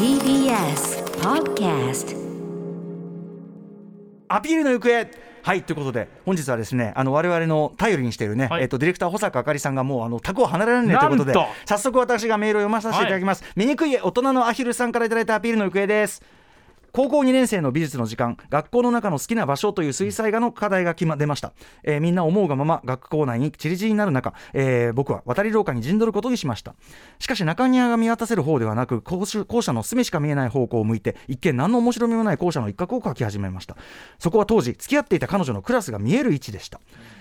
TBS Podcast アピールの行方。はいということで本日はですねあの我々の頼りにしているね、はい。えっとディレクター保坂あかりさんがもうあの宅を離れられないということでなんと。早速私がメールを読まさせていただきます、醜い大人のアヒルさんからいただいたアピールの行方です高校2年生の美術の時間学校の中の好きな場所という水彩画の課題が決ま出ました、えーみんな思うがまま学校内に散り散りになる中、えー僕は渡り廊下に陣取ることにしました。しかし中庭が見渡せる方ではなく校舎校舎の隅しか見えない方向を向いて一見何の面白みもない校舎の一角を描き始めました。そこは当時付き合っていた彼女のクラスが見える位置でした。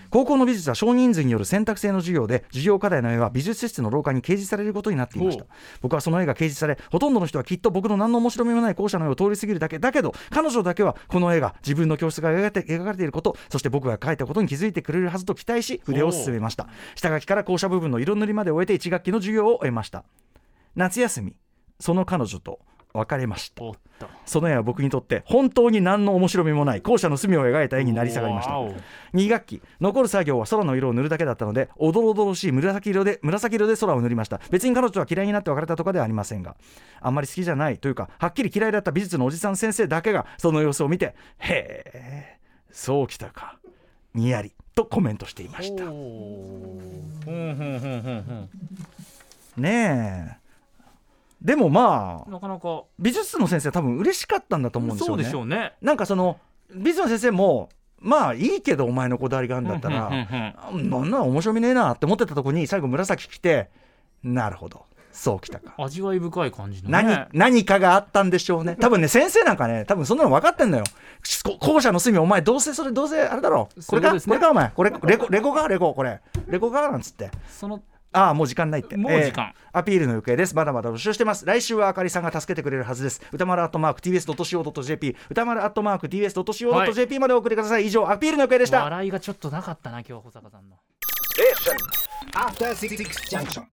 高校の美術は少人数による選択制の授業で授業課題の絵は美術室の廊下に掲示されることになっていました。ほ僕はその絵が掲示されほとんどの人はきっと僕の何の面白みもない校舎の絵を通り過ぎるだけ。だけど彼女だけはこの絵が自分の教室が描かれて描かれていることそして僕が描いたことに気づいてくれるはずと期待し筆を進めました。下書きから校舎部分の色塗りまで終えて1学期の授業を終えました。夏休みその彼女と別れました。その絵は僕にとって本当に何の面白みもない校舎の隅を描いた絵になり下がりました。わお。2学期残る作業は空の色を塗るだけだったのでおどろおどろしい紫色で紫色で空を塗りました。別に彼女は嫌いになって別れたとかではありませんがあんまり好きじゃないというかはっきり嫌いだった美術のおじさん先生だけがその様子を見てへえそうきたかにやりとコメントしていました。ねえでもまあなかなか。美術の先生は多分嬉しかったんだと思うんですそうよねでしょうね。なんかその美術の先生もまあいいけどお前のこだわりがあるんだったら、なん面白みねえなって思ってたとこに最後紫来てなるほど。そうきたか、味わい深い感じのね。何何かがあったんでしょうね。多分ね先生なんかね多分そんなの分かってんだよ。こ校舎の隅お前どうせそれどうせあれだろ。これか、これかお前。これレコレコかレコこれ。レコかなんつって。そのああもう時間ないって。もう時間。アピールの行方です。まだまだ募集してます。来週はあかりさんが助けてくれるはずです。歌丸アットマーク TBS.CO.JP 歌丸アットマーク TBS.CO.JP までお送りください。以上アピールの行方でした。笑いがちょっとなかったな今日保坂さんの。Six Junction.